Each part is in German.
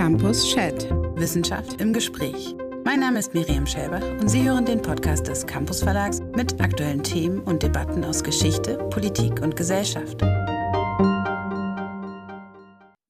Campus Chat. Wissenschaft im Gespräch. Mein Name ist Miriam Schäber und Sie hören den Podcast des Campus Verlags mit aktuellen Themen und Debatten aus Geschichte, Politik und Gesellschaft.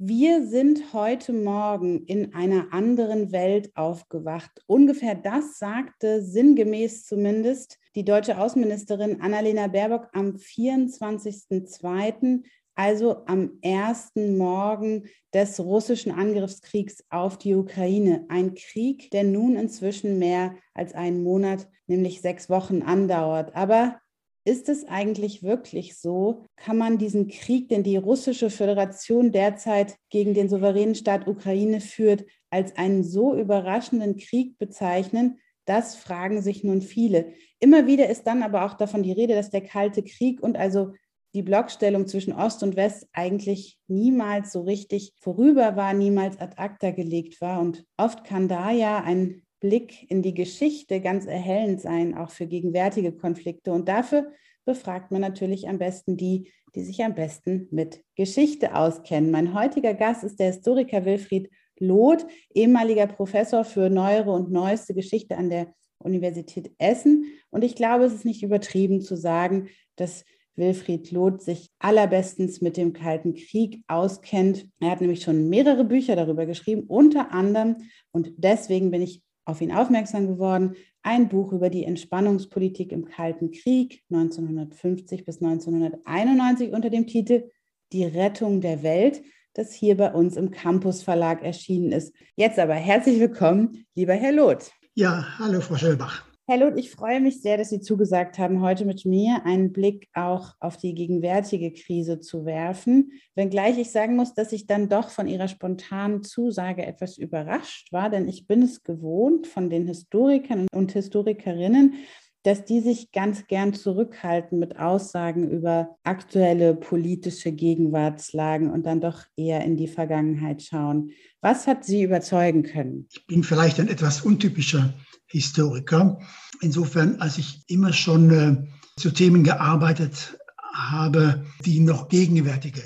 Wir sind heute Morgen in einer anderen Welt aufgewacht. Ungefähr das sagte sinngemäß zumindest die deutsche Außenministerin Annalena Baerbock am 24.02 also am ersten Morgen des russischen Angriffskriegs auf die Ukraine. Ein Krieg, der nun inzwischen mehr als einen Monat, nämlich sechs Wochen andauert. Aber ist es eigentlich wirklich so? Kann man diesen Krieg, den die russische Föderation derzeit gegen den souveränen Staat Ukraine führt, als einen so überraschenden Krieg bezeichnen? Das fragen sich nun viele. Immer wieder ist dann aber auch davon die Rede, dass der Kalte Krieg und also die Blockstellung zwischen Ost und West eigentlich niemals so richtig vorüber war, niemals ad acta gelegt war. Und oft kann da ja ein Blick in die Geschichte ganz erhellend sein, auch für gegenwärtige Konflikte. Und dafür befragt man natürlich am besten die, die sich am besten mit Geschichte auskennen. Mein heutiger Gast ist der Historiker Wilfried Loth, ehemaliger Professor für neuere und neueste Geschichte an der Universität Essen. Und ich glaube, es ist nicht übertrieben zu sagen, dass Wilfried Loth sich allerbestens mit dem Kalten Krieg auskennt. Er hat nämlich schon mehrere Bücher darüber geschrieben, unter anderem, und deswegen bin ich auf ihn aufmerksam geworden, ein Buch über die Entspannungspolitik im Kalten Krieg 1950 bis 1991 unter dem Titel Die Rettung der Welt, das hier bei uns im Campus Verlag erschienen ist. Jetzt aber herzlich willkommen, lieber Herr Loth. Ja, hallo Frau Schellbach. Herr ich freue mich sehr, dass Sie zugesagt haben, heute mit mir einen Blick auch auf die gegenwärtige Krise zu werfen. Wenngleich ich sagen muss, dass ich dann doch von Ihrer spontanen Zusage etwas überrascht war, denn ich bin es gewohnt von den Historikern und Historikerinnen, dass die sich ganz gern zurückhalten mit Aussagen über aktuelle politische Gegenwartslagen und dann doch eher in die Vergangenheit schauen. Was hat Sie überzeugen können? Ich bin vielleicht ein etwas untypischer Historiker. Insofern, als ich immer schon äh, zu Themen gearbeitet habe, die noch gegenwärtige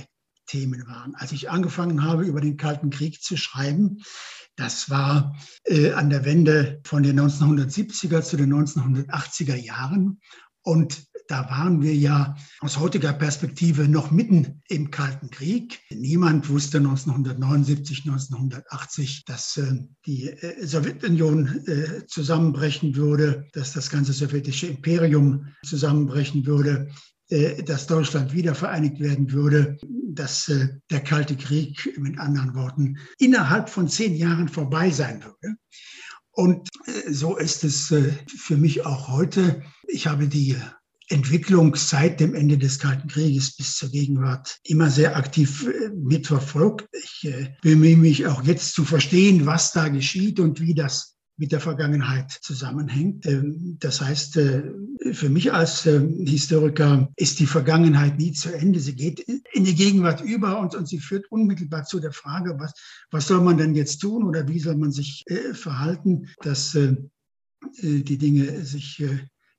Themen waren. Als ich angefangen habe, über den Kalten Krieg zu schreiben, das war äh, an der Wende von den 1970er zu den 1980er Jahren. Und da waren wir ja aus heutiger Perspektive noch mitten im Kalten Krieg. Niemand wusste 1979, 1980, dass äh, die äh, Sowjetunion äh, zusammenbrechen würde, dass das ganze sowjetische Imperium zusammenbrechen würde, dass Deutschland wieder vereinigt werden würde, dass der Kalte Krieg mit anderen Worten innerhalb von zehn Jahren vorbei sein würde. Und so ist es für mich auch heute. Ich habe die Entwicklung seit dem Ende des Kalten Krieges bis zur Gegenwart immer sehr aktiv mitverfolgt. Ich bemühe mich auch jetzt zu verstehen, was da geschieht und wie das mit der Vergangenheit zusammenhängt. Ähm, das heißt, äh, für mich als ähm, Historiker ist die Vergangenheit nie zu Ende. Sie geht in die Gegenwart über und, und sie führt unmittelbar zu der Frage, was, was soll man denn jetzt tun oder wie soll man sich äh, verhalten, dass äh, die Dinge sich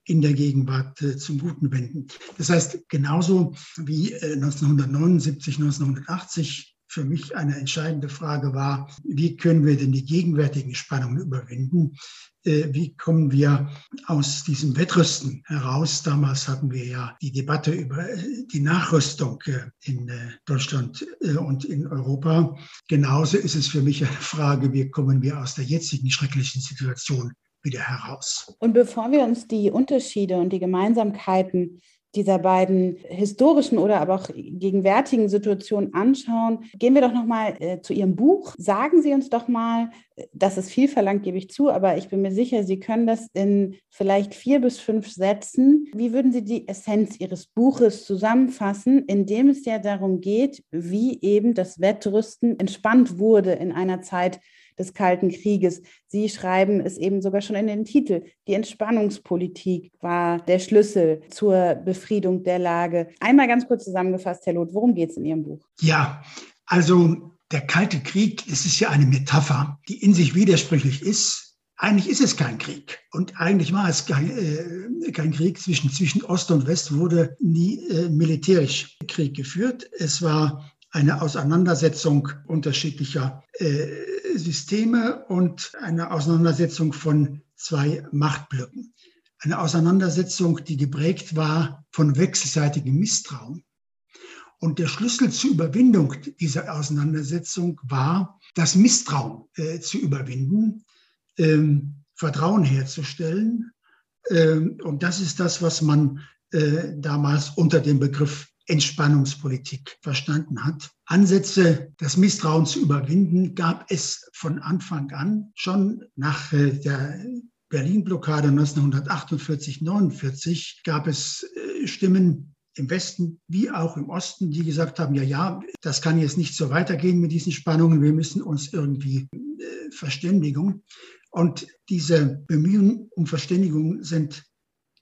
in der Gegenwart zum Guten wenden. Das heißt, genauso wie 1979, 1980 für mich eine entscheidende Frage war, wie können wir denn die gegenwärtigen Spannungen überwinden? Äh, wie kommen wir aus diesem Wettrüsten heraus? Damals hatten wir ja die Debatte über äh, die Nachrüstung äh, in Deutschland und in Europa. Genauso ist es für mich eine Frage, wie kommen wir aus der jetzigen schrecklichen Situation wieder heraus. Und bevor wir uns die Unterschiede und die Gemeinsamkeiten dieser beiden historischen oder aber auch gegenwärtigen Situationen anschauen, gehen wir doch noch mal äh, zu Ihrem Buch. Sagen Sie uns doch mal, das ist viel verlangt, gebe ich zu, aber ich bin mir sicher, Sie können das in vielleicht vier bis fünf Sätzen. Wie würden Sie die Essenz Ihres Buches zusammenfassen, in dem es ja darum geht, wie eben das Wettrüsten entspannt wurde in einer Zeit, des Kalten Krieges. Sie schreiben es eben sogar schon in den Titel. Die Entspannungspolitik war der Schlüssel zur Befriedung der Lage. Einmal ganz kurz zusammengefasst, Herr Loth, worum geht es in Ihrem Buch? Ja, also der Kalte Krieg, es ist ja eine Metapher, die in sich widersprüchlich ist. Eigentlich ist es kein Krieg. Und eigentlich war es kein, äh, kein Krieg zwischen, zwischen Ost und West, wurde nie äh, militärisch Krieg geführt. Es war eine Auseinandersetzung unterschiedlicher äh, Systeme und eine Auseinandersetzung von zwei Machtblöcken. Eine Auseinandersetzung, die geprägt war von wechselseitigem Misstrauen. Und der Schlüssel zur Überwindung dieser Auseinandersetzung war, das Misstrauen äh, zu überwinden, ähm, Vertrauen herzustellen. Ähm, und das ist das, was man äh, damals unter dem Begriff Entspannungspolitik verstanden hat. Ansätze, das Misstrauen zu überwinden, gab es von Anfang an. Schon nach äh, der Berlin-Blockade 1948, 49 gab es äh, Stimmen im Westen wie auch im Osten, die gesagt haben, ja, ja, das kann jetzt nicht so weitergehen mit diesen Spannungen, wir müssen uns irgendwie äh, verständigen. Und diese Bemühungen um Verständigung sind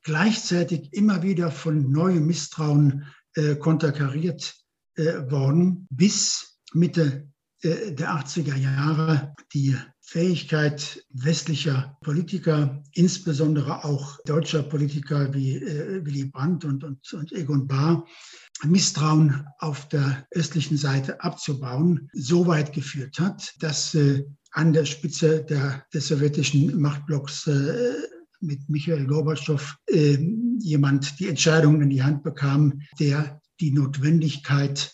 gleichzeitig immer wieder von neuem Misstrauen äh, konterkariert äh, worden, bis Mitte äh, der 80er Jahre die Fähigkeit westlicher Politiker, insbesondere auch deutscher Politiker wie äh, Willy Brandt und, und, und Egon Bahr, Misstrauen auf der östlichen Seite abzubauen, so weit geführt hat, dass äh, an der Spitze der, des sowjetischen Machtblocks äh, mit Michael Gorbatschow äh, jemand die Entscheidung in die Hand bekam, der die Notwendigkeit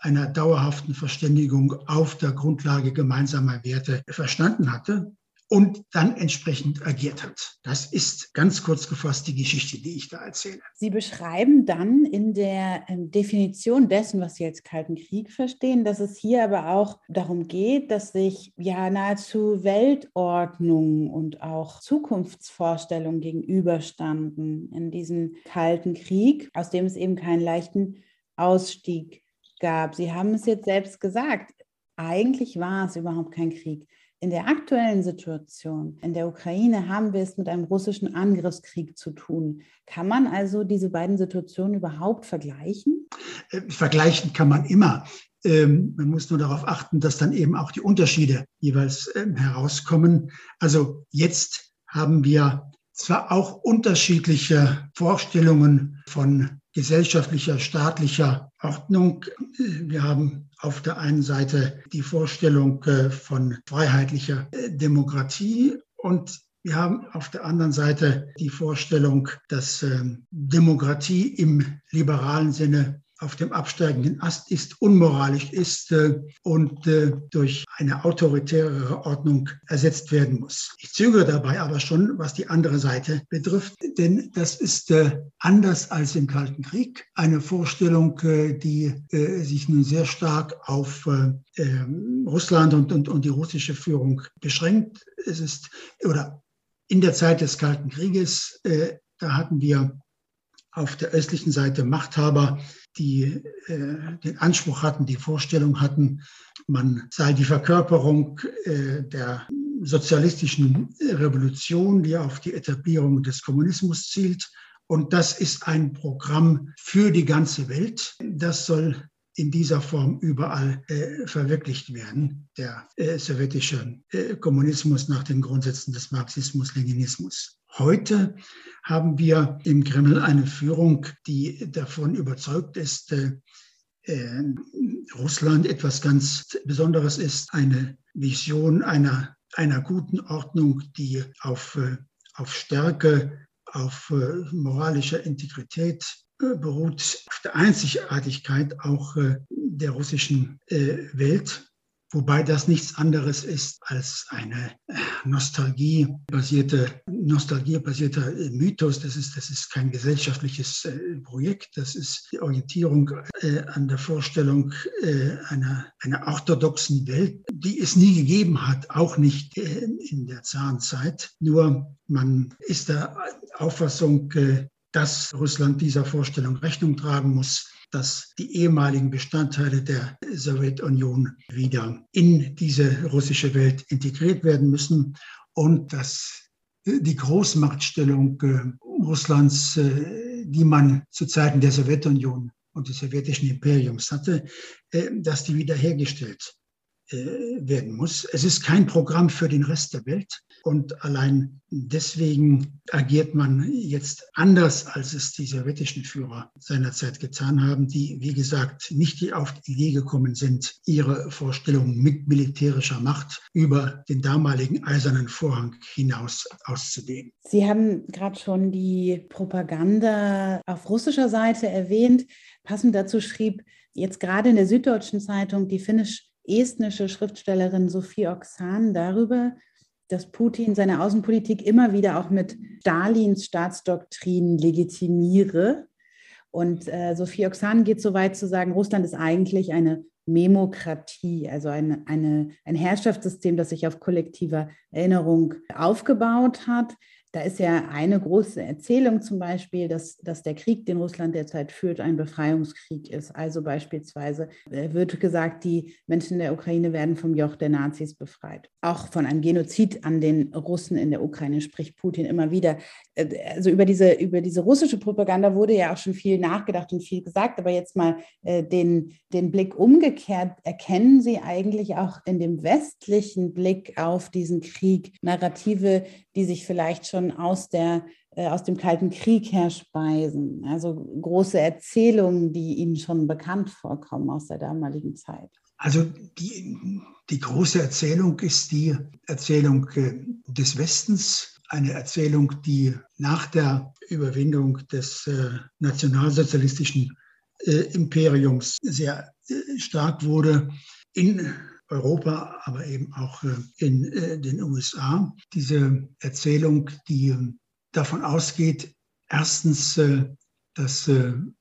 einer dauerhaften Verständigung auf der Grundlage gemeinsamer Werte verstanden hatte und dann entsprechend agiert hat. Das ist ganz kurz gefasst die Geschichte, die ich da erzähle. Sie beschreiben dann in der ähm, Definition dessen, was Sie als Kalten Krieg verstehen, dass es hier aber auch darum geht, dass sich ja nahezu Weltordnung und auch Zukunftsvorstellungen gegenüberstanden in diesem Kalten Krieg, aus dem es eben keinen leichten Ausstieg gab. Sie haben es jetzt selbst gesagt. Eigentlich war es überhaupt kein Krieg. In der aktuellen Situation in der Ukraine haben wir es mit einem russischen Angriffskrieg zu tun. Kann man also diese beiden Situationen überhaupt vergleichen? Äh, vergleichen kann man immer. Ähm, man muss nur darauf achten, dass dann eben auch die Unterschiede jeweils ähm, herauskommen. Also jetzt haben wir zwar auch unterschiedliche Vorstellungen von gesellschaftlicher, staatlicher Ordnung. Wir haben auf der einen Seite die Vorstellung äh, von freiheitlicher äh, Demokratie und wir haben auf der anderen Seite die Vorstellung, dass ähm, Demokratie im liberalen Sinne auf dem absteigenden Ast ist, unmoralisch ist äh, und äh, durch eine autoritäre Ordnung ersetzt werden muss. Ich zögere dabei aber schon, was die andere Seite betrifft, denn das ist äh, anders als im Kalten Krieg eine Vorstellung, äh, die äh, sich nun sehr stark auf äh, ähm, Russland und, und, und die russische Führung beschränkt. Es ist, oder in der Zeit des Kalten Krieges, da hatten wir auf der östlichen Seite Machthaber, die äh, den Anspruch hatten, die Vorstellung hatten, man sei die Verkörperung äh, der sozialistischen Revolution, die auf die Etablierung des Kommunismus zielt. Und das ist ein Programm für die ganze Welt. Das soll in dieser Form überall äh, verwirklicht werden, der äh, sowjetische äh, Kommunismus nach den Grundsätzen des Marxismus-Leninismus. Heute haben wir im Kreml eine Führung, die davon überzeugt ist, äh, äh, Russland etwas ganz Besonderes ist, eine Vision einer, einer guten Ordnung, die auf, äh, auf Stärke, auf äh, moralischer Integrität äh, beruht, auf der Einzigartigkeit auch der russischen Welt wobei das nichts anderes ist als eine äh, nostalgiebasierte, nostalgiebasierter äh, Mythos. Das ist, das ist kein gesellschaftliches äh, Projekt. Das ist die Orientierung an der Vorstellung einer, einer orthodoxen Welt, die es nie gegeben hat, auch nicht in der Zarenzeit. Nur man ist der Auffassung, dass Russland dieser Vorstellung Rechnung tragen muss dass die ehemaligen Bestandteile der Sowjetunion wieder in diese russische Welt integriert werden müssen und dass die Großmachtstellung äh, Russlands, äh, die man zu Zeiten der Sowjetunion und des sowjetischen Imperiums hatte, äh, dass die wiederhergestellt werden muss. Es ist kein Programm für den Rest der Welt. Und allein deswegen agiert man jetzt anders, als es die sowjetischen Führer seinerzeit getan haben, die, wie gesagt, nicht auf die Idee gekommen sind, ihre Vorstellungen mit militärischer Macht über den damaligen eisernen Vorhang hinaus auszudehnen. Sie haben gerade schon die Propaganda auf russischer Seite erwähnt. Passend dazu schrieb jetzt gerade in der Süddeutschen Zeitung die finnisch-estnische Schriftstellerin Sophie Oksan darüber, dass Putin seine Außenpolitik immer wieder auch mit Stalins Staatsdoktrin legitimiere. Und äh, Sophie Oksan geht so weit zu sagen, Russland ist eigentlich eine Memokratie, also eine, eine, ein Herrschaftssystem, das sich auf kollektiver Erinnerung aufgebaut hat. Da ist ja eine große Erzählung zum Beispiel, dass, dass der Krieg, den Russland derzeit führt, ein Befreiungskrieg ist. Also beispielsweise äh, wird gesagt, die Menschen in der Ukraine werden vom Joch der Nazis befreit. Auch von einem Genozid an den Russen in der Ukraine spricht Putin immer wieder. Äh, also über diese, über diese russische Propaganda wurde ja auch schon viel nachgedacht und viel gesagt. Aber jetzt mal äh, den, den Blick umgekehrt, erkennen Sie eigentlich auch in dem westlichen Blick auf diesen Krieg Narrative, die sich vielleicht schon aus, der, äh, aus dem Kalten Krieg her speisen. Also große Erzählungen, die Ihnen schon bekannt vorkommen aus der damaligen Zeit. Also die, die große Erzählung ist die Erzählung äh, des Westens, eine Erzählung, die nach der Überwindung des äh, nationalsozialistischen äh, Imperiums sehr äh, stark wurde in Europa, aber eben auch äh, in äh, den USA. Diese Erzählung, die ähm, davon ausgeht, erstens, äh, dass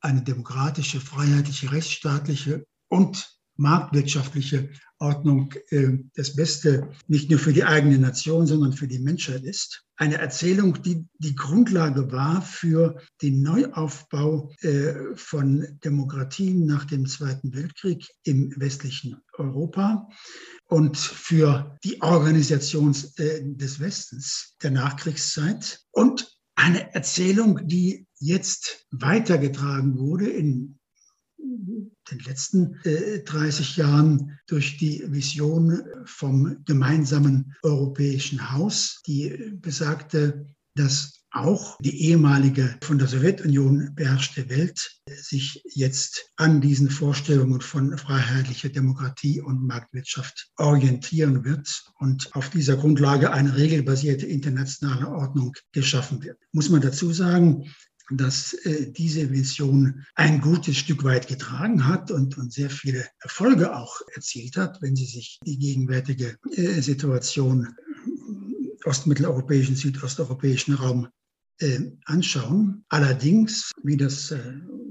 eine demokratische, freiheitliche, rechtsstaatliche und marktwirtschaftliche Ordnung äh, das Beste nicht nur für die eigene Nation, sondern für die Menschheit ist. Eine Erzählung, die die Grundlage war für den Neuaufbau äh, von Demokratien nach dem Zweiten Weltkrieg im westlichen Europa und für die Organisation äh, des Westens der Nachkriegszeit und eine Erzählung, die jetzt weitergetragen wurde in den letzten äh, 30 Jahren durch die Vision vom gemeinsamen europäischen Haus, die besagte, dass auch die ehemalige von der Sowjetunion beherrschte Welt sich jetzt an diesen Vorstellungen von freiheitlicher Demokratie und Marktwirtschaft orientieren wird und auf dieser Grundlage eine regelbasierte internationale Ordnung geschaffen wird. Muss man dazu sagen, dass äh, diese Vision ein gutes Stück weit getragen hat und, und sehr viele Erfolge auch erzielt hat, wenn Sie sich die gegenwärtige äh, Situation im ostmitteleuropäischen, südosteuropäischen Raum äh, anschauen. Allerdings, wie das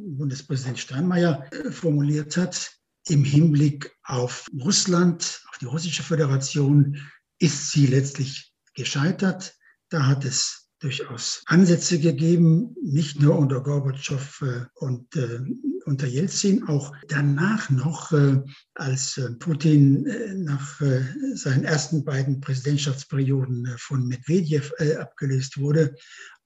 Bundespräsident Steinmeier formuliert hat, im Hinblick auf Russland, auf die russische Föderation, ist sie letztlich gescheitert. Da hat es durchaus Ansätze gegeben, nicht nur unter Gorbatschow äh, und äh, unter Jelzin, auch danach noch, äh, als Putin nach seinen ersten beiden Präsidentschaftsperioden von Medvedev abgelöst wurde,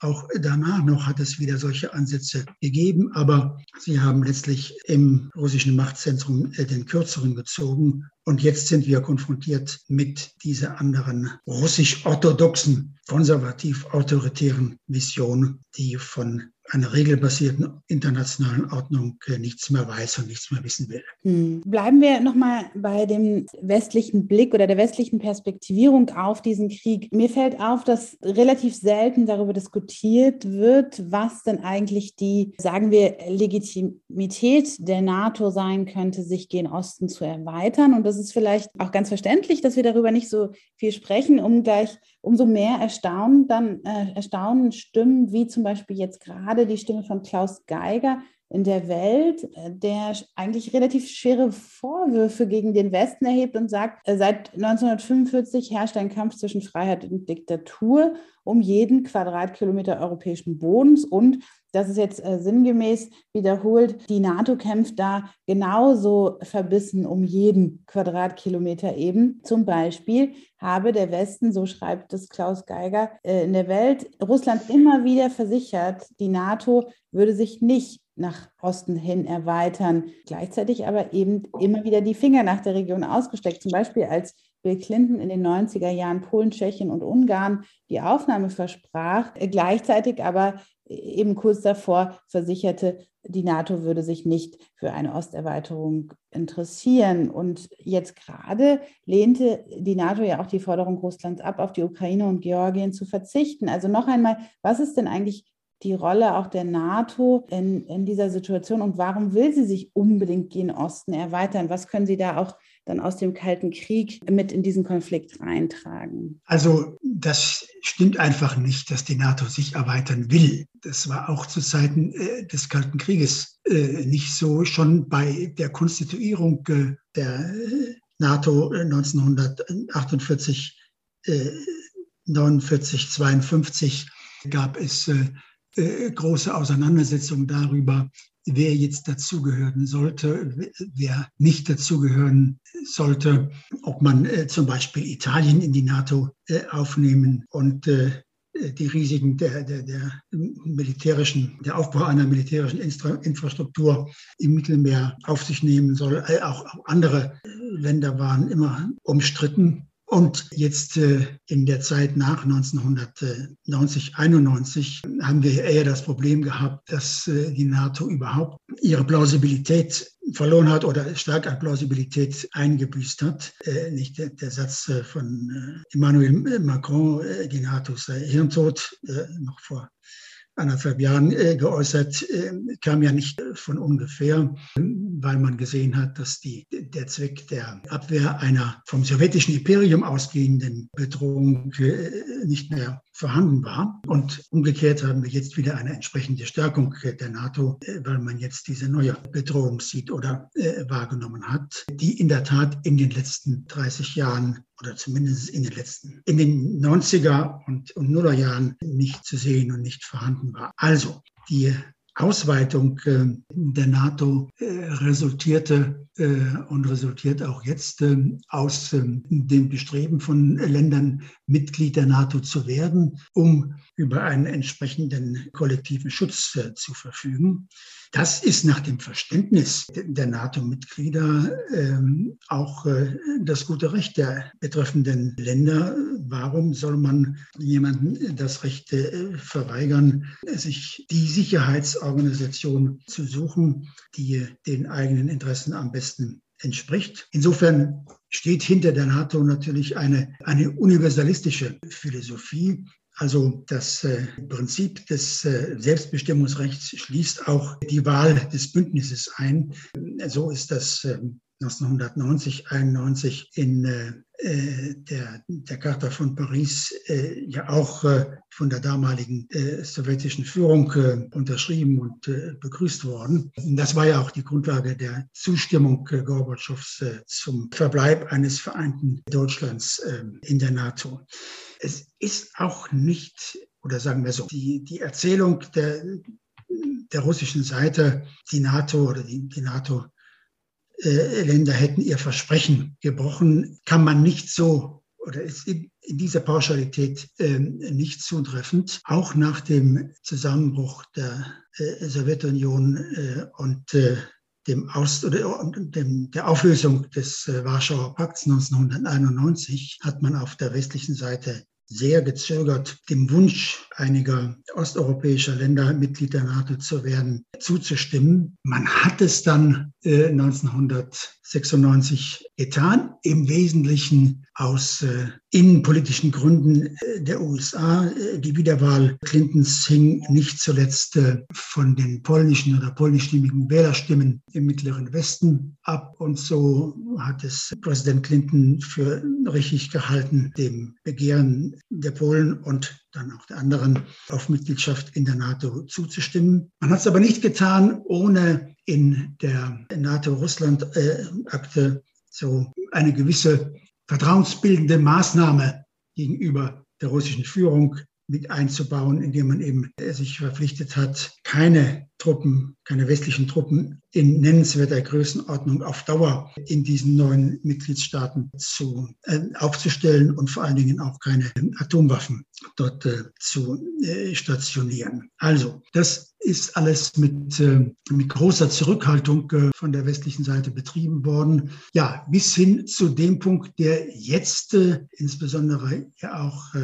auch danach noch hat es wieder solche Ansätze gegeben, aber sie haben letztlich im russischen Machtzentrum den kürzeren gezogen. Und jetzt sind wir konfrontiert mit dieser anderen russisch-orthodoxen, konservativ-autoritären Vision, die von einer regelbasierten internationalen Ordnung äh, nichts mehr weiß und nichts mehr wissen will. Hm. Bleiben wir nochmal bei dem westlichen Blick oder der westlichen Perspektivierung auf diesen Krieg. Mir fällt auf, dass relativ selten darüber diskutiert wird, was denn eigentlich die, sagen wir, Legitimität der NATO sein könnte, sich gen Osten zu erweitern. Und das ist vielleicht auch ganz verständlich, dass wir darüber nicht so viel sprechen, um gleich umso mehr Erstaunen, dann äh, Erstaunen Stimmen, wie zum Beispiel jetzt gerade die Stimme von Klaus Geiger in der Welt, äh, der eigentlich relativ schwere Vorwürfe gegen den Westen erhebt und sagt, äh, seit 1945 herrscht ein Kampf zwischen Freiheit und Diktatur um jeden Quadratkilometer europäischen Bodens und das ist jetzt äh, sinngemäß wiederholt, die NATO kämpft da genauso verbissen um jeden Quadratkilometer eben. Zum Beispiel habe der Westen, so schreibt es Klaus Geiger, äh, in der Welt Russland immer wieder versichert, die NATO würde sich nicht nach Osten hin erweitern, gleichzeitig aber eben immer wieder die Finger nach der Region ausgesteckt. Zum Beispiel als Bill Clinton in den 90er Jahren Polen, Tschechien und Ungarn die Aufnahme versprach, gleichzeitig aber eben kurz davor versicherte, die NATO würde sich nicht für eine Osterweiterung interessieren. Und jetzt gerade lehnte die NATO ja auch die Forderung Russlands ab, auf die Ukraine und Georgien zu verzichten. Also noch einmal, was ist denn eigentlich die Rolle auch der NATO in, in dieser Situation und warum will sie sich unbedingt gen Osten erweitern? Was können Sie da auch dann aus dem Kalten Krieg mit in diesen Konflikt reintragen? Also das stimmt einfach nicht, dass die NATO sich erweitern will. Das war auch zu Zeiten äh, des Kalten Krieges äh, nicht so. Schon bei der Konstituierung äh, der äh, NATO 1948, 49, 52 gab es äh, äh, große Auseinandersetzungen darüber, wer jetzt dazugehören sollte, wer nicht dazugehören sollte, ob man äh, zum Beispiel Italien in die NATO äh, aufnehmen und äh, die Risiken der, der, der, militärischen, der Aufbau einer militärischen Infrastruktur im Mittelmeer auf sich nehmen soll. Äh, auch, auch andere Länder waren immer umstritten. Und jetzt äh, in der Zeit nach 1990, 91 haben wir eher das Problem gehabt, dass äh, die NATO überhaupt ihre Plausibilität verloren hat oder stark an Plausibilität eingebüßt hat. Äh, nicht der, Satz von Emmanuel Macron, die NATO sei hirntot, noch vor anderthalb Jahren äh, geäußert, äh, kam ja nicht von ungefähr, weil man gesehen hat, dass die, der Zweck der Abwehr einer vom sowjetischen Imperium ausgehenden Bedrohung äh, nicht mehr vorhanden war. Und umgekehrt haben wir jetzt wieder eine entsprechende Stärkung der NATO, äh, weil man jetzt diese neue Bedrohung sieht oder äh, wahrgenommen hat, die in der Tat in den letzten 30 Jahren oder zumindest in den letzten, in den 90er und, und Nullerjahren nicht zu sehen und nicht vorhanden war. Also die Ausweitung äh, der NATO äh, resultierte äh, und resultiert auch jetzt aus dem Bestreben von Ländern, Mitglied der NATO zu werden, um über einen entsprechenden kollektiven Schutz zu verfügen. Das ist nach dem Verständnis der NATO-Mitglieder ähm, auch äh, das gute Recht der betreffenden Länder. Warum soll man jemandem das Recht äh, verweigern, sich die Sicherheitsorganisation zu suchen, die den eigenen Interessen am besten entspricht. Insofern steht hinter der NATO natürlich eine, eine universalistische Philosophie, also das äh, Prinzip des äh, Selbstbestimmungsrechts schließt auch die Wahl des Bündnisses ein. So ist das 1990, ähm, 91 in äh, der, der Charta von Paris ja auch von der damaligen sowjetischen Führung unterschrieben und begrüßt worden. Das war ja auch die Grundlage der Zustimmung Gorbatschows zum Verbleib eines vereinten Deutschlands in der NATO. Es ist auch nicht, oder sagen wir so, die, die Erzählung der, der russischen Seite, die NATO oder die, die NATO Länder hätten ihr Versprechen gebrochen, kann man nicht so oder ist in, dieser Pauschalität äh, nicht zutreffend. Auch nach dem Zusammenbruch der äh, Sowjetunion äh, und äh, dem Aus oder dem, der Auflösung des äh, Warschauer Pakts 1991 hat man auf der westlichen Seite sehr gezögert, dem Wunsch einiger osteuropäischer Länder, Mitglied der NATO zu werden, zuzustimmen. Man hat es dann äh, 1996 getan, im Wesentlichen aus äh, innenpolitischen Gründen äh, der USA. Äh, die Wiederwahl Clintons hing nicht zuletzt äh, von den polnischen oder polnischstimmigen Wählerstimmen im Mittleren Westen ab. Und so hat es Präsident Clinton für richtig gehalten, dem Begehren der Polen und dann auch der anderen auf Mitgliedschaft in der NATO zuzustimmen. Man hat es aber nicht getan, ohne in der NATO-Russland-Akte so eine gewisse vertrauensbildende Maßnahme gegenüber der russischen Führung mit einzubauen, indem man eben sich verpflichtet hat, keine Truppen, keine westlichen Truppen in nennenswerter Größenordnung auf Dauer in diesen neuen Mitgliedstaaten zu, äh, aufzustellen und vor allen Dingen auch keine Atomwaffen dort äh, zu äh, stationieren. Also, das ist alles mit, äh, mit großer Zurückhaltung äh, von der westlichen Seite betrieben worden. Ja, bis hin zu dem Punkt, der jetzt äh, insbesondere ja auch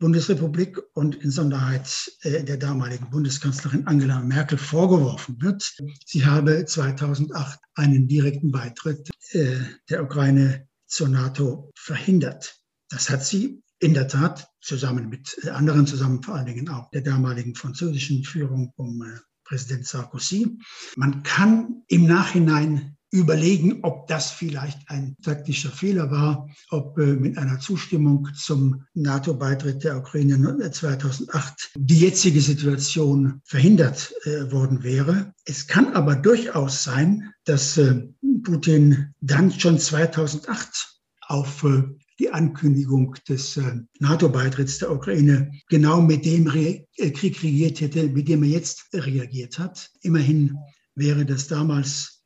Bundesrepublik und insonderheit der damaligen Bundeskanzlerin Angela Merkel vorgeworfen wird. Sie habe 2008 einen direkten Beitritt der Ukraine zur NATO verhindert. Das hat sie in der Tat zusammen mit anderen, zusammen vor allen Dingen auch der damaligen französischen Führung um äh, Präsident Sarkozy. Man kann im Nachhinein überlegen, ob das vielleicht ein taktischer Fehler war, ob äh, mit einer Zustimmung zum NATO-Beitritt der Ukraine 2008 die jetzige Situation verhindert äh, worden wäre. Es kann aber durchaus sein, dass äh, Putin dann schon 2008 auf äh, die Ankündigung des äh, NATO-Beitritts der Ukraine genau mit dem äh, Krieg regiert hätte, mit dem er jetzt reagiert hat. Immerhin wäre das damals äh,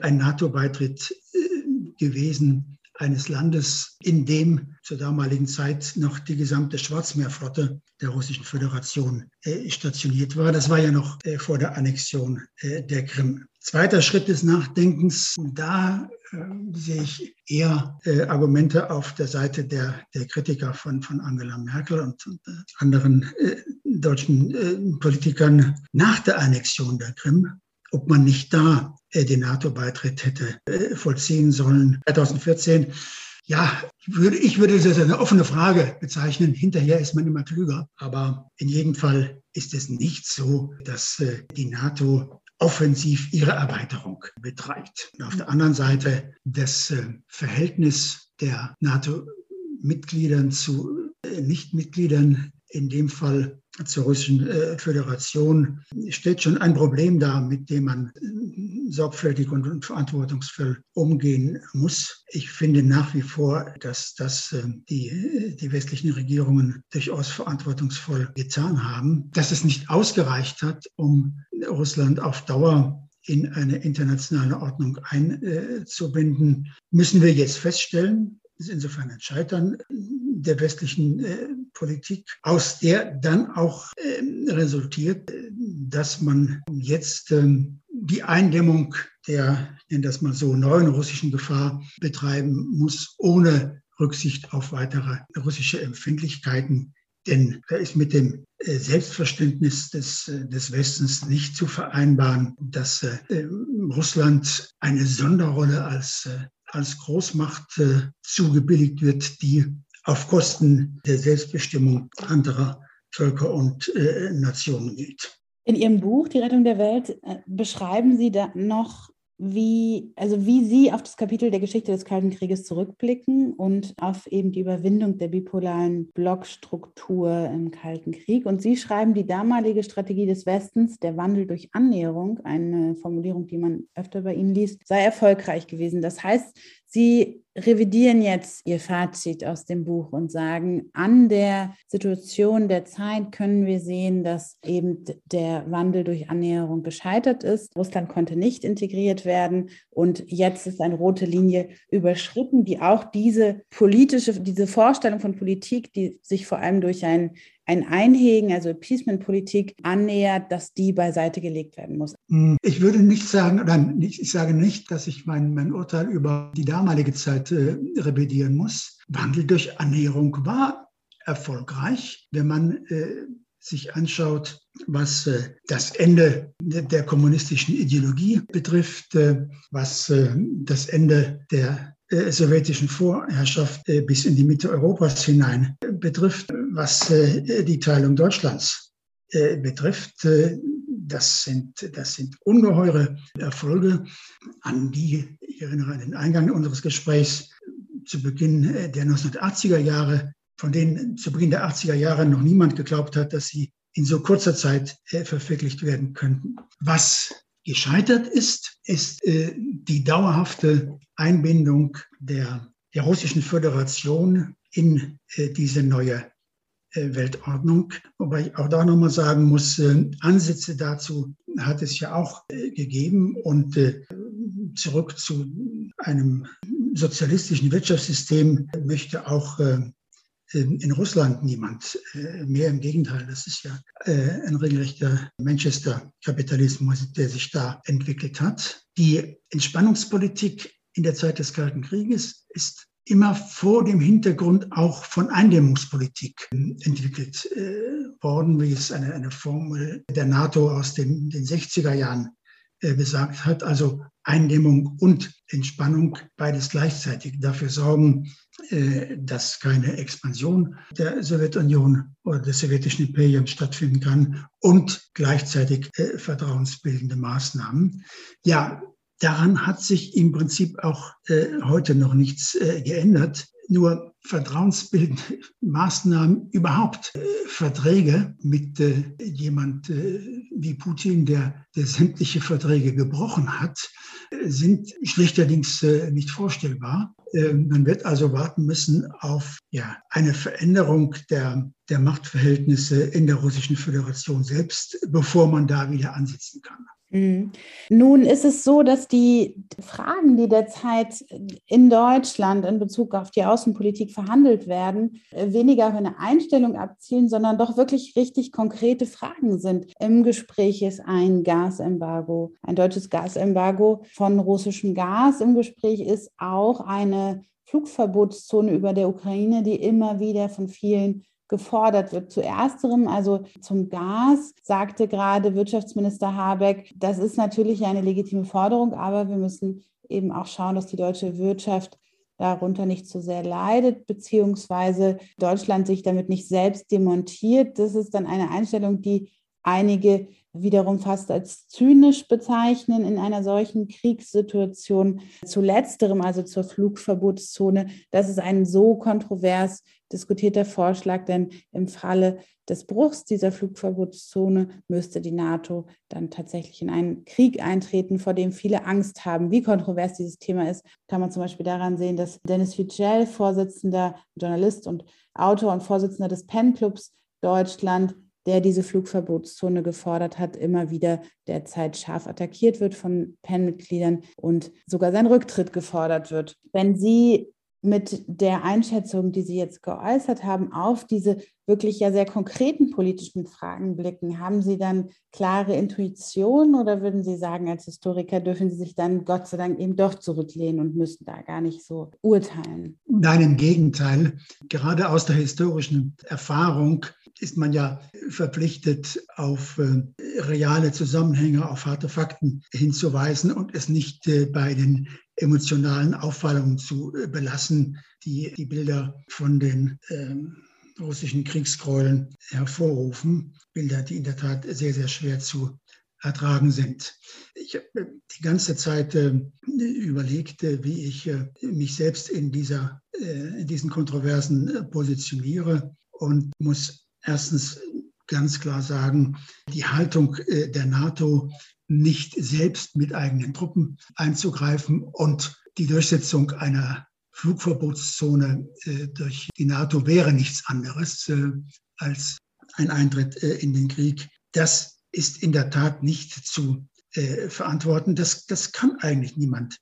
ein NATO-Beitritt gewesen eines Landes, in dem zur damaligen Zeit noch die gesamte Schwarzmeerflotte der Russischen Föderation stationiert war. Das war ja noch vor der Annexion der Krim. Zweiter Schritt des Nachdenkens, da äh, sehe ich eher äh, Argumente auf der Seite der, der Kritiker von, von Angela Merkel und, und äh, anderen äh, deutschen äh, Politikern nach der Annexion der Krim, ob man nicht da äh, den NATO-Beitritt hätte vollziehen sollen. 2014 ja, ich würde, ich würde das als eine offene Frage bezeichnen. Hinterher ist man immer klüger. Aber in jedem Fall ist es nicht so, dass die NATO offensiv ihre Erweiterung betreibt. Und auf der anderen Seite das äh, Verhältnis der NATO-Mitgliedern zu äh, Nichtmitgliedern, in dem Fall zur Russischen äh, Föderation, stellt schon ein Problem dar, mit dem man sorgfältig und verantwortungsvoll umgehen muss. Ich finde nach wie vor, dass das die, die westlichen Regierungen durchaus verantwortungsvoll getan haben, dass es nicht ausgereicht hat, um Russland auf Dauer in eine internationale Ordnung einzubinden, müssen wir jetzt feststellen, ist insofern ein Scheitern der westlichen äh, Politik, aus der dann auch äh, resultiert, dass man jetzt ähm, die Eindämmung der, nennen das mal so, neuen russischen Gefahr betreiben muss, ohne Rücksicht auf weitere russische Empfindlichkeiten. Denn da ist mit dem äh, Selbstverständnis des, äh, des Westens nicht zu vereinbaren, dass äh, Russland eine Sonderrolle als, als Großmacht zugebilligt wird, die auf Kosten der Selbstbestimmung anderer Völker und Nationen geht. In Ihrem Buch Die Rettung der Welt beschreiben Sie da noch wie, also wie Sie auf das Kapitel der Geschichte des Kalten Krieges zurückblicken und auf eben die Überwindung der bipolaren Blockstruktur im Kalten Krieg. Und Sie schreiben, die damalige Strategie des Westens, der Wandel durch Annäherung, eine Formulierung, die man öfter bei Ihnen liest, sei erfolgreich gewesen. Das heißt, Sie revidieren jetzt Ihr Fazit aus dem Buch und sagen, an der Situation der Zeit können wir sehen, dass eben der Wandel durch Annäherung gescheitert ist. Russland konnte nicht integriert werden und jetzt ist eine rote Linie überschritten, die auch diese politische, diese Vorstellung von Politik, die sich vor allem durch ein ein Einhegen, also Appeasement-Politik annähert, dass die beiseite gelegt werden muss? Hm, ich würde nicht sagen, oder ich sage nicht, dass ich mein, mein Urteil über die damalige Zeit äh, revidieren muss. Wandel durch Annäherung war erfolgreich, wenn man äh, sich anschaut, was äh, das Ende der kommunistischen Ideologie betrifft, äh, was äh, das Ende der sowjetischen Vorherrschaft bis in die Mitte Europas hinein betrifft, was die Teilung Deutschlands betrifft. Das sind, das sind ungeheure Erfolge, an die, ich erinnere an den Eingang unseres Gesprächs, zu Beginn der 1980er Jahre, von denen zu Beginn der 80er Jahre noch niemand geglaubt hat, dass sie in so kurzer Zeit verwirklicht werden könnten. Was gescheitert ist, ist äh, die dauerhafte Einbindung der, der Russischen Föderation in äh, diese neue Weltordnung. Wobei ich auch da nochmal sagen muss, Ansätze dazu hat es ja auch gegeben und zurück zu einem sozialistischen Wirtschaftssystem möchte auch in Russland niemand mehr. Im Gegenteil, das ist ja ein regelrechter Manchester-Kapitalismus, der sich da entwickelt hat. Die Entspannungspolitik in der Zeit des Kalten Krieges ist immer vor dem Hintergrund auch von Eindämmungspolitik entwickelt äh, worden, wie es eine, eine Formel der NATO aus den, den 60er Jahren äh, besagt hat. Also Eindämmung und Entspannung, beides gleichzeitig dafür sorgen, äh, dass keine Expansion der Sowjetunion oder des sowjetischen Imperiums stattfinden kann und gleichzeitig äh, vertrauensbildende Maßnahmen. Ja, Daran hat sich im Prinzip auch äh, heute noch nichts äh, geändert. Nur vertrauensbildende Maßnahmen überhaupt, äh, Verträge mit äh, jemand äh, wie Putin, der, der sämtliche Verträge gebrochen hat, sind schlichterdings nicht vorstellbar. Man wird also warten müssen auf ja, eine Veränderung der, der Machtverhältnisse in der Russischen Föderation selbst, bevor man da wieder ansetzen kann. Mhm. Nun ist es so, dass die Fragen, die derzeit in Deutschland in Bezug auf die Außenpolitik verhandelt werden, weniger auf eine Einstellung abzielen, sondern doch wirklich richtig konkrete Fragen sind. Im Gespräch ist ein Gasembargo, ein deutsches Gasembargo von russischem Gas. Im Gespräch ist auch eine Flugverbotszone über der Ukraine, die immer wieder von vielen gefordert wird. Zu ersterem, also zum Gas, sagte gerade Wirtschaftsminister Habeck, das ist natürlich eine legitime Forderung, aber wir müssen eben auch schauen, dass die deutsche Wirtschaft darunter nicht zu sehr leidet, beziehungsweise Deutschland sich damit nicht selbst demontiert. Das ist dann eine Einstellung, die einige wiederum fast als zynisch bezeichnen in einer solchen Kriegssituation. Zu letzterem, also zur Flugverbotszone, das ist ein so kontrovers diskutierter Vorschlag, denn im Falle des Bruchs dieser Flugverbotszone müsste die NATO dann tatsächlich in einen Krieg eintreten, vor dem viele Angst haben. Wie kontrovers dieses Thema ist, kann man zum Beispiel daran sehen, dass Dennis Yücel, Vorsitzender, Journalist und Autor und Vorsitzender des PEN Clubs Deutschland, der diese Flugverbotszone gefordert hat, immer wieder derzeit scharf attackiert wird von PEN-Mitgliedern und sogar sein Rücktritt gefordert wird. Wenn Sie mit der Einschätzung, die Sie jetzt geäußert haben, auf diese wirklich ja sehr konkreten politischen Fragen blicken, haben Sie dann klare Intuition oder würden Sie sagen, als Historiker dürfen Sie sich dann Gott sei Dank eben doch zurücklehnen und müssen da gar nicht so urteilen? Nein, im Gegenteil. Gerade aus der historischen Erfahrung ist man ja verpflichtet, auf äh, reale Zusammenhänge, auf harte Fakten hinzuweisen und es nicht äh, bei den emotionalen Aufwallungen zu äh, belassen, die die Bilder von den ähm, russischen Kriegsgräueln hervorrufen. Bilder, die in der Tat sehr, sehr schwer zu ertragen sind. Ich habe die ganze Zeit äh, überlegt, wie ich mich selbst in, dieser, in diesen Kontroversen positioniere und muss erstens ganz klar sagen, die Haltung äh, der NATO, nicht selbst mit eigenen Truppen einzugreifen und die Durchsetzung einer Flugverbotszone äh, durch die NATO wäre nichts anderes äh, als ein Eintritt in den Krieg. Das ist in der Tat nicht zu verantworten. Das, das kann eigentlich niemand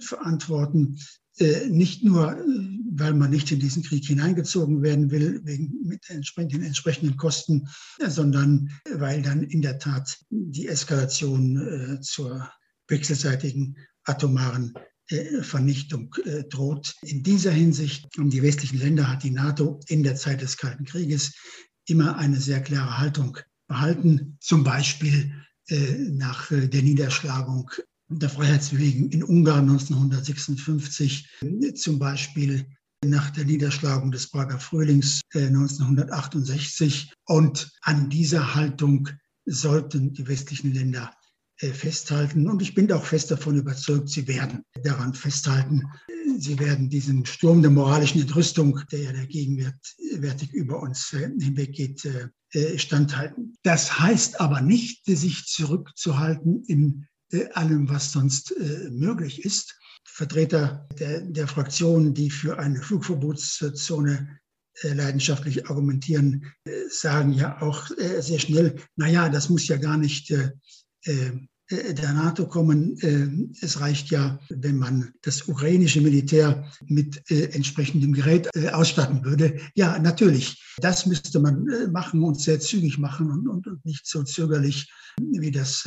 verantworten. Nicht nur, weil man nicht in diesen Krieg hineingezogen werden will, wegen mit den entsprechenden Kosten, sondern weil dann in der Tat die Eskalation äh, zur wechselseitigen atomaren Vernichtung droht. In dieser Hinsicht, um die westlichen Länder hat die NATO in der Zeit des Kalten Krieges immer eine sehr klare Haltung behalten, zum Beispiel nach der Niederschlagung der Freiheitsbewegung in Ungarn 1956, zum Beispiel nach der Niederschlagung des Prager Frühlings 1968. Äh, Und an dieser Haltung sollten die westlichen Länder äh, festhalten. Und ich bin auch fest davon überzeugt, sie werden daran festhalten. Sie werden diesem Sturm der moralischen Entrüstung, der ja der gegenwärtig über uns äh, hinweggeht, standhalten. Das heißt aber nicht, sich zurückzuhalten in allem, was sonst möglich ist. Vertreter der, der Fraktionen, die für eine Flugverbotszone leidenschaftlich argumentieren, sagen ja auch sehr schnell, naja, das muss ja gar nicht der NATO kommen. Es reicht ja, wenn man das ukrainische Militär mit entsprechendem Gerät ausstatten würde. Ja, natürlich, das müsste man machen und sehr zügig machen und nicht so zögerlich, wie das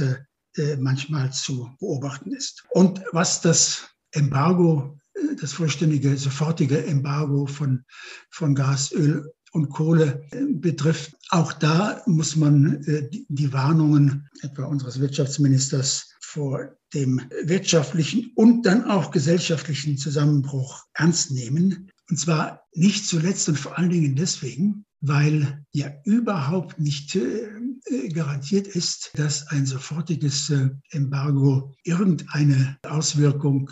manchmal zu beobachten ist. Und was das Embargo, das vollständige, sofortige Embargo von, von Gas, Öl und Kohle äh, betrifft. Auch da muss man äh, die Warnungen etwa unseres Wirtschaftsministers vor dem wirtschaftlichen und dann auch gesellschaftlichen Zusammenbruch ernst nehmen. Und zwar nicht zuletzt und vor allen Dingen deswegen, weil ja überhaupt nicht äh, garantiert ist, dass ein sofortiges Embargo irgendeine Auswirkung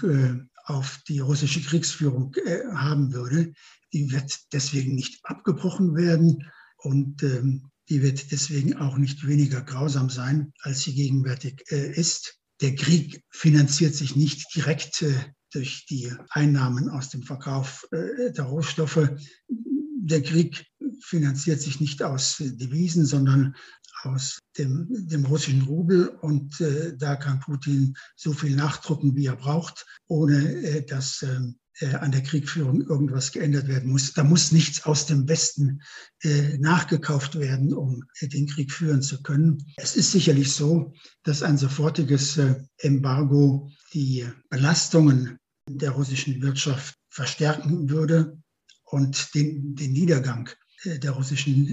auf die russische Kriegsführung haben würde. Die wird deswegen nicht abgebrochen werden und ähm, die wird deswegen auch nicht weniger grausam sein, als sie gegenwärtig äh, ist. Der Krieg finanziert sich nicht direkt äh, durch die Einnahmen aus dem Verkauf äh, der Rohstoffe. Der Krieg finanziert sich nicht aus Devisen, sondern aus dem, dem russischen Rubel. Und äh, da kann Putin so viel nachdrucken, wie er braucht, ohne äh, dass ähm, äh, an der Kriegführung irgendwas geändert werden muss. Da muss nichts aus dem Westen äh, nachgekauft werden, um äh, den Krieg führen zu können. Es ist sicherlich so, dass ein sofortiges äh, Embargo die Belastungen der russischen Wirtschaft verstärken würde und den, den Niedergang der russischen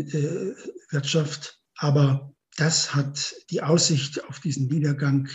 Wirtschaft. Aber das hat die Aussicht auf diesen Niedergang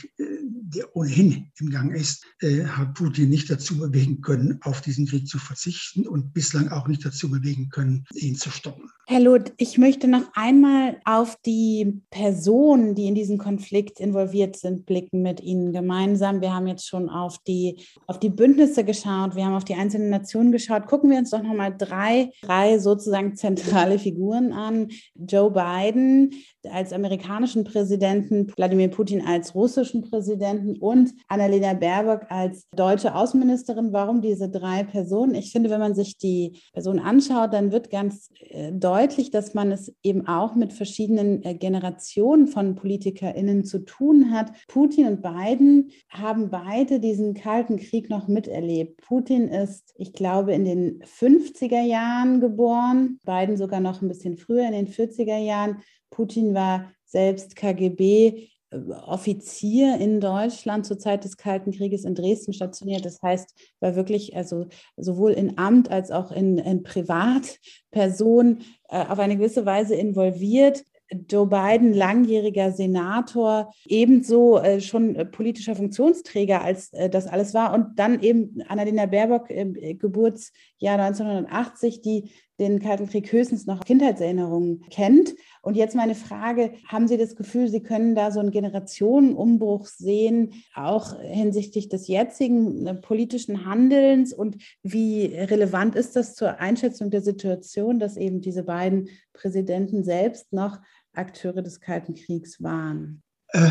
der ohnehin im Gang ist, äh, hat Putin nicht dazu bewegen können, auf diesen Krieg zu verzichten und bislang auch nicht dazu bewegen können, ihn zu stoppen. Herr Loth, ich möchte noch einmal auf die Personen, die in diesen Konflikt involviert sind, blicken mit Ihnen gemeinsam. Wir haben jetzt schon auf die, auf die Bündnisse geschaut, wir haben auf die einzelnen Nationen geschaut. Gucken wir uns doch nochmal drei, drei sozusagen zentrale Figuren an. Joe Biden als amerikanischen Präsidenten, Wladimir Putin als russischen Präsidenten und Annalena Baerbock als deutsche Außenministerin. Warum diese drei Personen? Ich finde, wenn man sich die Personen anschaut, dann wird ganz äh, deutlich, deutlich, dass man es eben auch mit verschiedenen äh, Generationen von PolitikerInnen zu tun hat. Putin und Biden haben beide diesen Kalten Krieg noch miterlebt. Putin ist, ich glaube, in den 50er Jahren geboren, Biden sogar noch ein bisschen früher, in den 40er Jahren. Putin war selbst KGB Offizier in Deutschland zur Zeit des Kalten Krieges in Dresden stationiert. Das heißt, war wirklich also sowohl in Amt als auch in, in Privatperson äh, auf eine gewisse Weise involviert. Joe Biden, langjähriger Senator, ebenso äh, schon politischer Funktionsträger, als äh, das alles war. Und dann eben Annalena Baerbock, Geburtsjahr 1980, die den Kalten Krieg höchstens noch Kindheitserinnerungen kennt. Und jetzt meine Frage, haben Sie das Gefühl, Sie können da so einen Generationenumbruch sehen, auch hinsichtlich des jetzigen äh, politischen Handelns? Und wie relevant ist das zur Einschätzung der Situation, dass eben diese beiden Präsidenten selbst noch Akteure des Kalten Kriegs waren? Äh,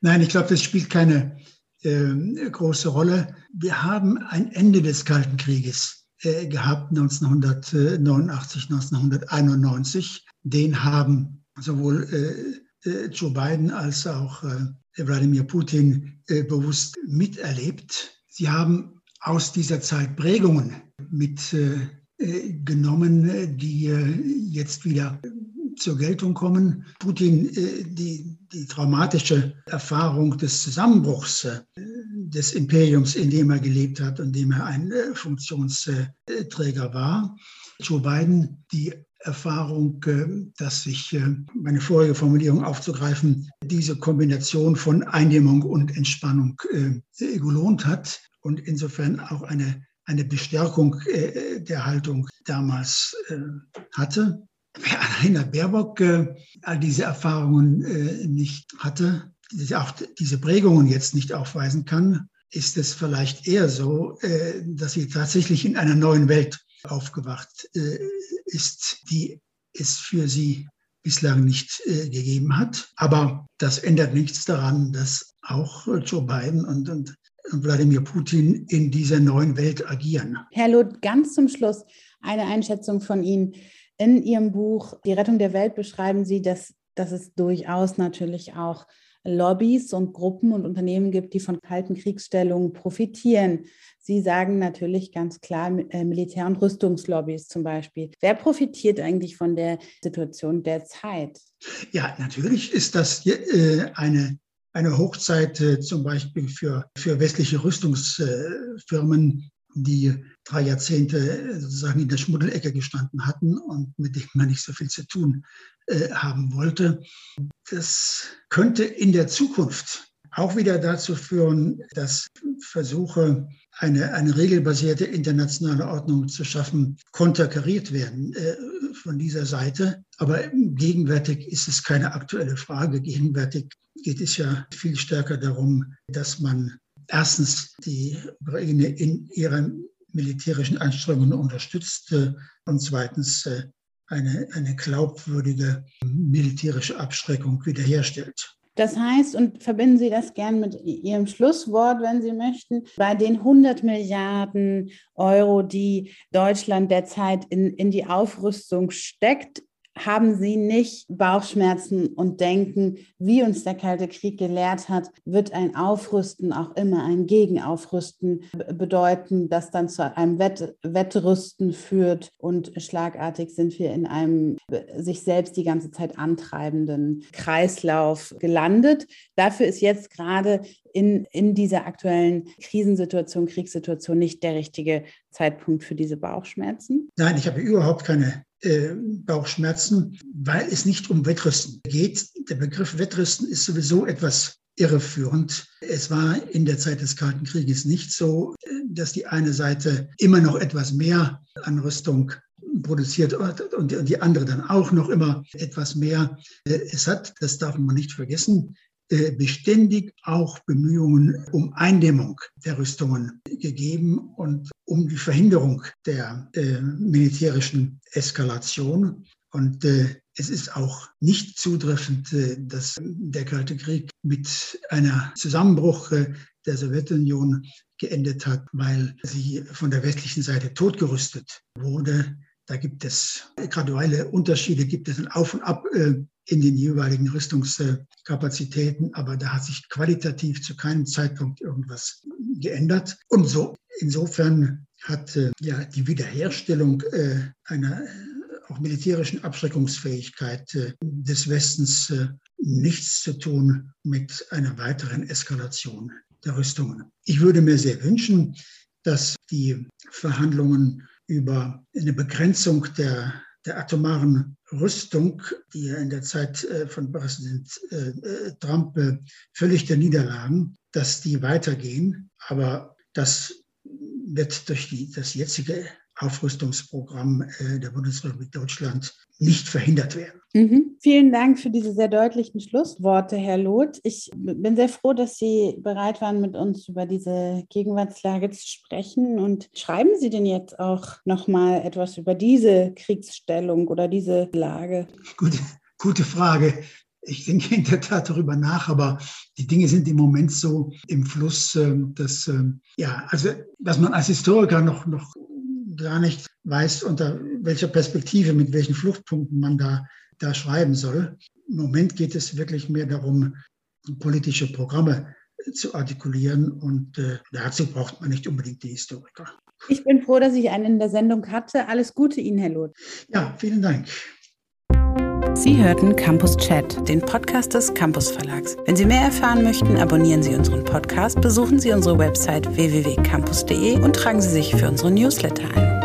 nein, ich glaube, das spielt keine äh, große Rolle. Wir haben ein Ende des Kalten Krieges äh, gehabt 1989, 1991. Den haben sowohl äh, äh, Joe Biden als auch äh, Wladimir Putin bewusst miterlebt. Sie haben aus dieser Zeit Prägungen mitgenommen, die jetzt wieder zur Geltung kommen. Putin die, die traumatische Erfahrung des Zusammenbruchs des Imperiums, in dem er gelebt hat und dem er ein äh, Funktionsträger war. Joe Biden die Erfahrung, dass sich, meine vorige Formulierung aufzugreifen, diese Kombination von Eindämmung und Entspannung gelohnt hat und insofern auch eine, eine Bestärkung der Haltung damals hatte. Wer Annalena Baerbock äh, all diese Erfahrungen äh, nicht hatte, auch diese Prägungen jetzt nicht aufweisen kann, ist es vielleicht eher so, äh, dass sie tatsächlich in einer neuen Welt aufgewacht äh, ist, die es für sie bislang nicht äh, gegeben hat. Aber das ändert nichts daran, dass auch Joe Biden und, und Wladimir Putin in dieser neuen Welt agieren. Herr Loth, ganz zum Schluss eine Einschätzung von Ihnen. In Ihrem Buch Die Rettung der Welt beschreiben Sie, dass, dass es durchaus natürlich auch Lobbys und Gruppen und Unternehmen gibt, die von kalten Kriegsstellungen profitieren. Sie sagen natürlich ganz klar äh, Militär- und Rüstungslobbys zum Beispiel. Wer profitiert eigentlich von der Situation der Zeit? Ja, natürlich ist das äh, eine, eine Hochzeit äh, zum Beispiel für, für westliche Rüstungsfirmen, die drei Jahrzehnte sozusagen in der Schmuddelecke gestanden hatten und mit denen man nicht so viel zu tun äh, haben wollte. Das könnte in der Zukunft auch wieder dazu führen, dass Versuche, eine, eine regelbasierte internationale Ordnung zu schaffen, konterkariert werden äh, von dieser Seite. Aber gegenwärtig ist es keine aktuelle Frage. Gegenwärtig geht es ja viel stärker darum, dass man erstens die Ukraine in ihren militärischen Anstrengungen unterstützt äh, und zweitens äh, eine, eine glaubwürdige militärische Abschreckung wiederherstellt. Das heißt, und verbinden Sie das gern mit Ihrem Schlusswort, wenn Sie möchten, bei den 100 Milliarden Euro, die Deutschland derzeit in, in die Aufrüstung steckt, haben Sie nicht Bauchschmerzen und denken, wie uns der Kalte Krieg gelehrt hat, wird ein Aufrüsten auch immer ein Gegenaufrüsten bedeuten, das dann zu einem Wett Wettrüsten führt und schlagartig sind wir in einem sich selbst die ganze Zeit antreibenden Kreislauf gelandet. Dafür ist jetzt gerade in, in dieser aktuellen Krisensituation, Kriegssituation nicht der richtige Zeitpunkt für diese Bauchschmerzen? Nein, ich habe überhaupt keine äh, Bauchschmerzen, weil es nicht um Wettrüsten geht. Der Begriff Wettrüsten ist sowieso etwas irreführend. Es war in der Zeit des Kalten Krieges nicht so, äh, dass die eine Seite immer noch etwas mehr an Rüstung produziert und die andere dann auch noch immer etwas mehr. Äh, es hat, das darf man nicht vergessen, beständig auch Bemühungen um Eindämmung der Rüstungen gegeben und um die Verhinderung der äh, militärischen Eskalation. Und äh, es ist auch nicht zutreffend, äh, dass der Kalte Krieg mit einer Zusammenbruch äh, der Sowjetunion geendet hat, weil sie von der westlichen Seite totgerüstet wurde. Da gibt es graduelle Unterschiede, gibt es ein Auf und Ab äh, in den jeweiligen Rüstungskapazitäten, aber da hat sich qualitativ zu keinem Zeitpunkt irgendwas geändert. Und so insofern hat äh, ja die Wiederherstellung äh, einer äh, auch militärischen Abschreckungsfähigkeit äh, des Westens äh, nichts zu tun mit einer weiteren Eskalation der Rüstungen. Ich würde mir sehr wünschen, dass die Verhandlungen über eine Begrenzung der der atomaren Rüstung, die ja in der Zeit äh, von Präsident äh, äh, Trump völlig der Niederlagen, dass die weitergehen. Aber das wird durch die, das jetzige Aufrüstungsprogramm der Bundesrepublik Deutschland nicht verhindert werden. Mhm. Vielen Dank für diese sehr deutlichen Schlussworte, Herr Loth. Ich bin sehr froh, dass Sie bereit waren, mit uns über diese Gegenwartslage zu sprechen. Und schreiben Sie denn jetzt auch noch mal etwas über diese Kriegsstellung oder diese Lage? Gute, gute Frage. Ich denke in der Tat darüber nach, aber die Dinge sind im Moment so im Fluss, ähm, dass, ähm, ja, also, dass man als Historiker noch, noch gar nicht weiß, unter welcher Perspektive, mit welchen Fluchtpunkten man da, da schreiben soll. Im Moment geht es wirklich mehr darum, politische Programme zu artikulieren und äh, dazu braucht man nicht unbedingt die Historiker. Ich bin froh, dass ich einen in der Sendung hatte. Alles Gute Ihnen, Herr Loth. Ja, vielen Dank. Sie hörten Campus Chat, den Podcast des Campus Verlags. Wenn Sie mehr erfahren möchten, abonnieren Sie unseren Podcast, besuchen Sie unsere Website www.campus.de und tragen Sie sich für unsere Newsletter ein.